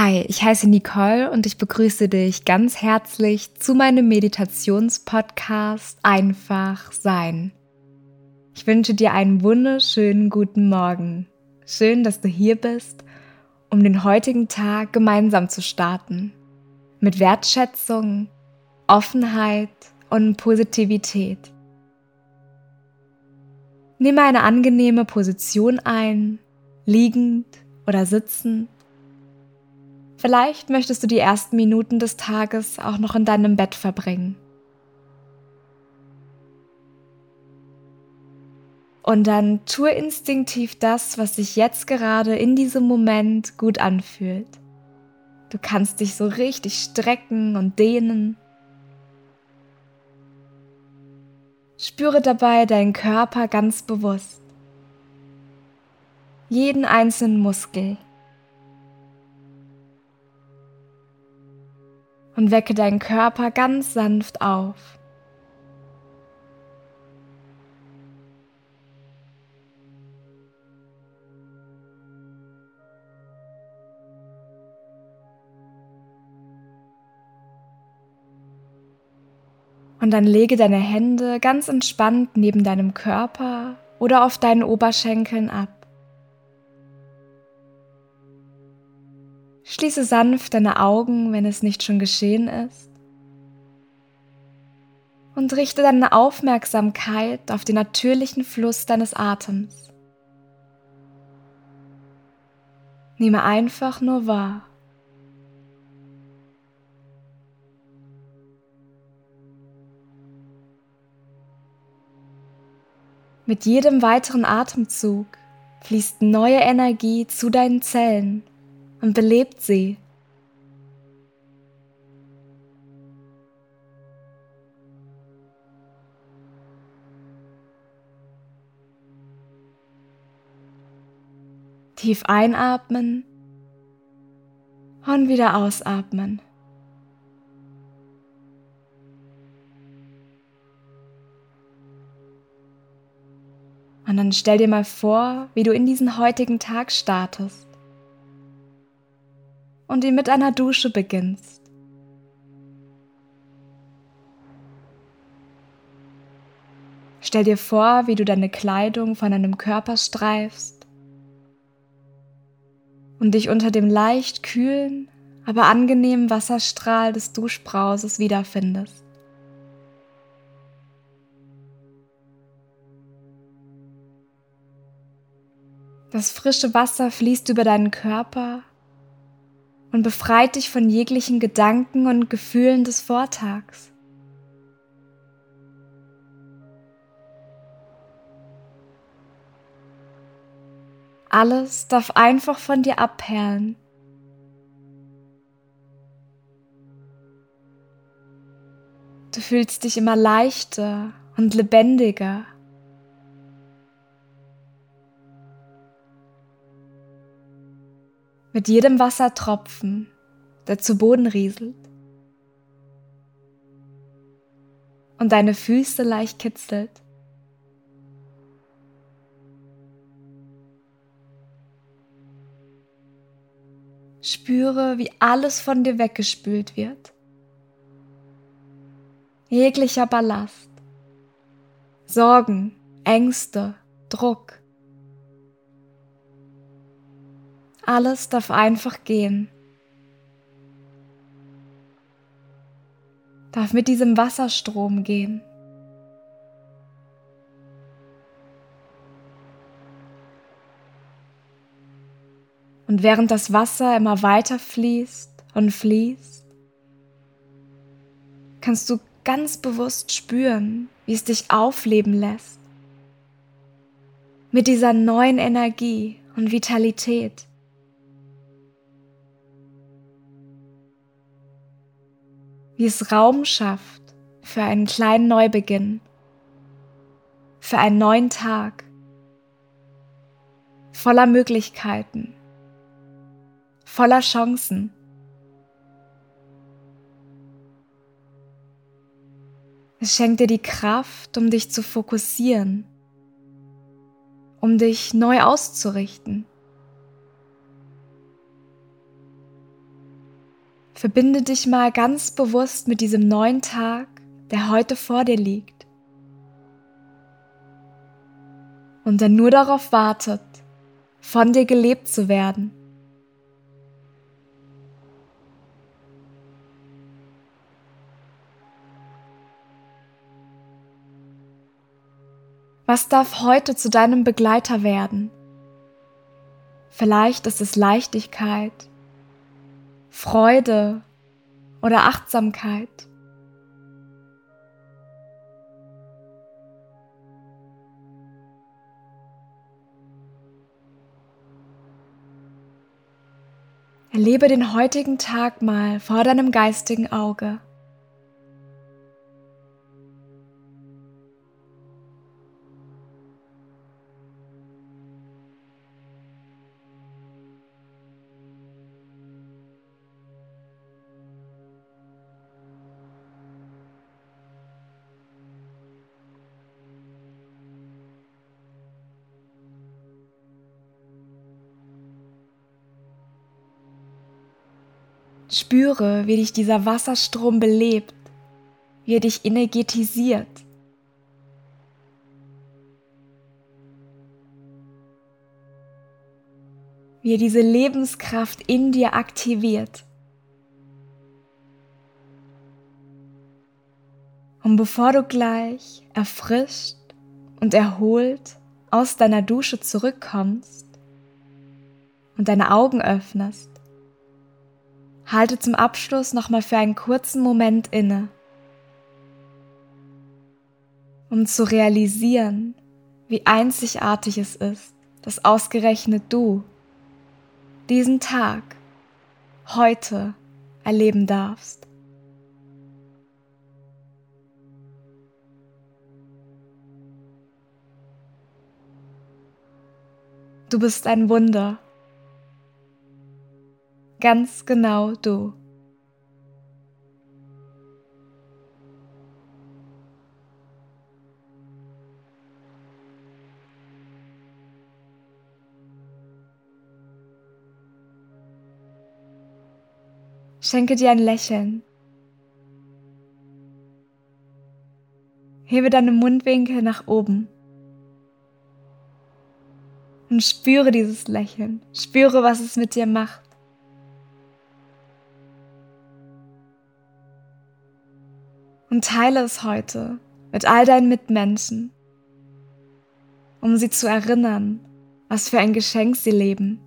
Hi, ich heiße Nicole und ich begrüße dich ganz herzlich zu meinem Meditationspodcast Einfach Sein. Ich wünsche dir einen wunderschönen guten Morgen. Schön, dass du hier bist, um den heutigen Tag gemeinsam zu starten. Mit Wertschätzung, Offenheit und Positivität. Nehme eine angenehme Position ein, liegend oder sitzend Vielleicht möchtest du die ersten Minuten des Tages auch noch in deinem Bett verbringen. Und dann tue instinktiv das, was sich jetzt gerade in diesem Moment gut anfühlt. Du kannst dich so richtig strecken und dehnen. Spüre dabei deinen Körper ganz bewusst. Jeden einzelnen Muskel. Und wecke deinen Körper ganz sanft auf. Und dann lege deine Hände ganz entspannt neben deinem Körper oder auf deinen Oberschenkeln ab. Schließe sanft deine Augen, wenn es nicht schon geschehen ist. Und richte deine Aufmerksamkeit auf den natürlichen Fluss deines Atems. Nehme einfach nur wahr. Mit jedem weiteren Atemzug fließt neue Energie zu deinen Zellen und belebt sie. Tief einatmen und wieder ausatmen. Und dann stell dir mal vor, wie du in diesen heutigen Tag startest und ihn mit einer Dusche beginnst. Stell dir vor, wie du deine Kleidung von deinem Körper streifst und dich unter dem leicht kühlen, aber angenehmen Wasserstrahl des Duschbrauses wiederfindest. Das frische Wasser fließt über deinen Körper und befreit dich von jeglichen Gedanken und Gefühlen des Vortags. Alles darf einfach von dir abperlen. Du fühlst dich immer leichter und lebendiger. Mit jedem Wassertropfen, der zu Boden rieselt und deine Füße leicht kitzelt. Spüre, wie alles von dir weggespült wird. Jeglicher Ballast, Sorgen, Ängste, Druck. Alles darf einfach gehen. Darf mit diesem Wasserstrom gehen. Und während das Wasser immer weiter fließt und fließt, kannst du ganz bewusst spüren, wie es dich aufleben lässt. Mit dieser neuen Energie und Vitalität. Wie es Raum schafft für einen kleinen Neubeginn, für einen neuen Tag, voller Möglichkeiten, voller Chancen. Es schenkt dir die Kraft, um dich zu fokussieren, um dich neu auszurichten. Verbinde dich mal ganz bewusst mit diesem neuen Tag, der heute vor dir liegt. Und der nur darauf wartet, von dir gelebt zu werden. Was darf heute zu deinem Begleiter werden? Vielleicht ist es Leichtigkeit, Freude oder Achtsamkeit. Erlebe den heutigen Tag mal vor deinem geistigen Auge. Spüre, wie dich dieser Wasserstrom belebt, wie er dich energetisiert. Wie er diese Lebenskraft in dir aktiviert. Und bevor du gleich erfrischt und erholt aus deiner Dusche zurückkommst und deine Augen öffnest, halte zum Abschluss nochmal für einen kurzen Moment inne, um zu realisieren, wie einzigartig es ist, dass ausgerechnet du diesen Tag heute erleben darfst. Du bist ein Wunder ganz genau du. Schenke dir ein Lächeln. Hebe deine Mundwinkel nach oben. Und spüre dieses Lächeln. Spüre, was es mit dir macht. Und teile es heute mit all deinen Mitmenschen, um sie zu erinnern, was für ein Geschenk sie leben.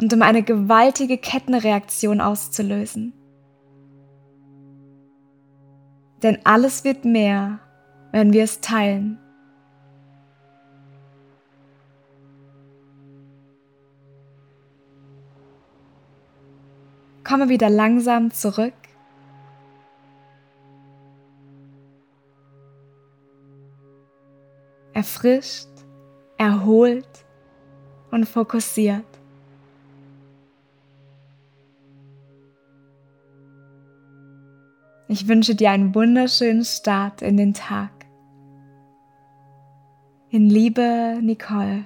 Und um eine gewaltige Kettenreaktion auszulösen. Denn alles wird mehr, wenn wir es teilen. Komme wieder langsam zurück. Erfrischt, erholt und fokussiert. Ich wünsche dir einen wunderschönen Start in den Tag. In Liebe, Nicole.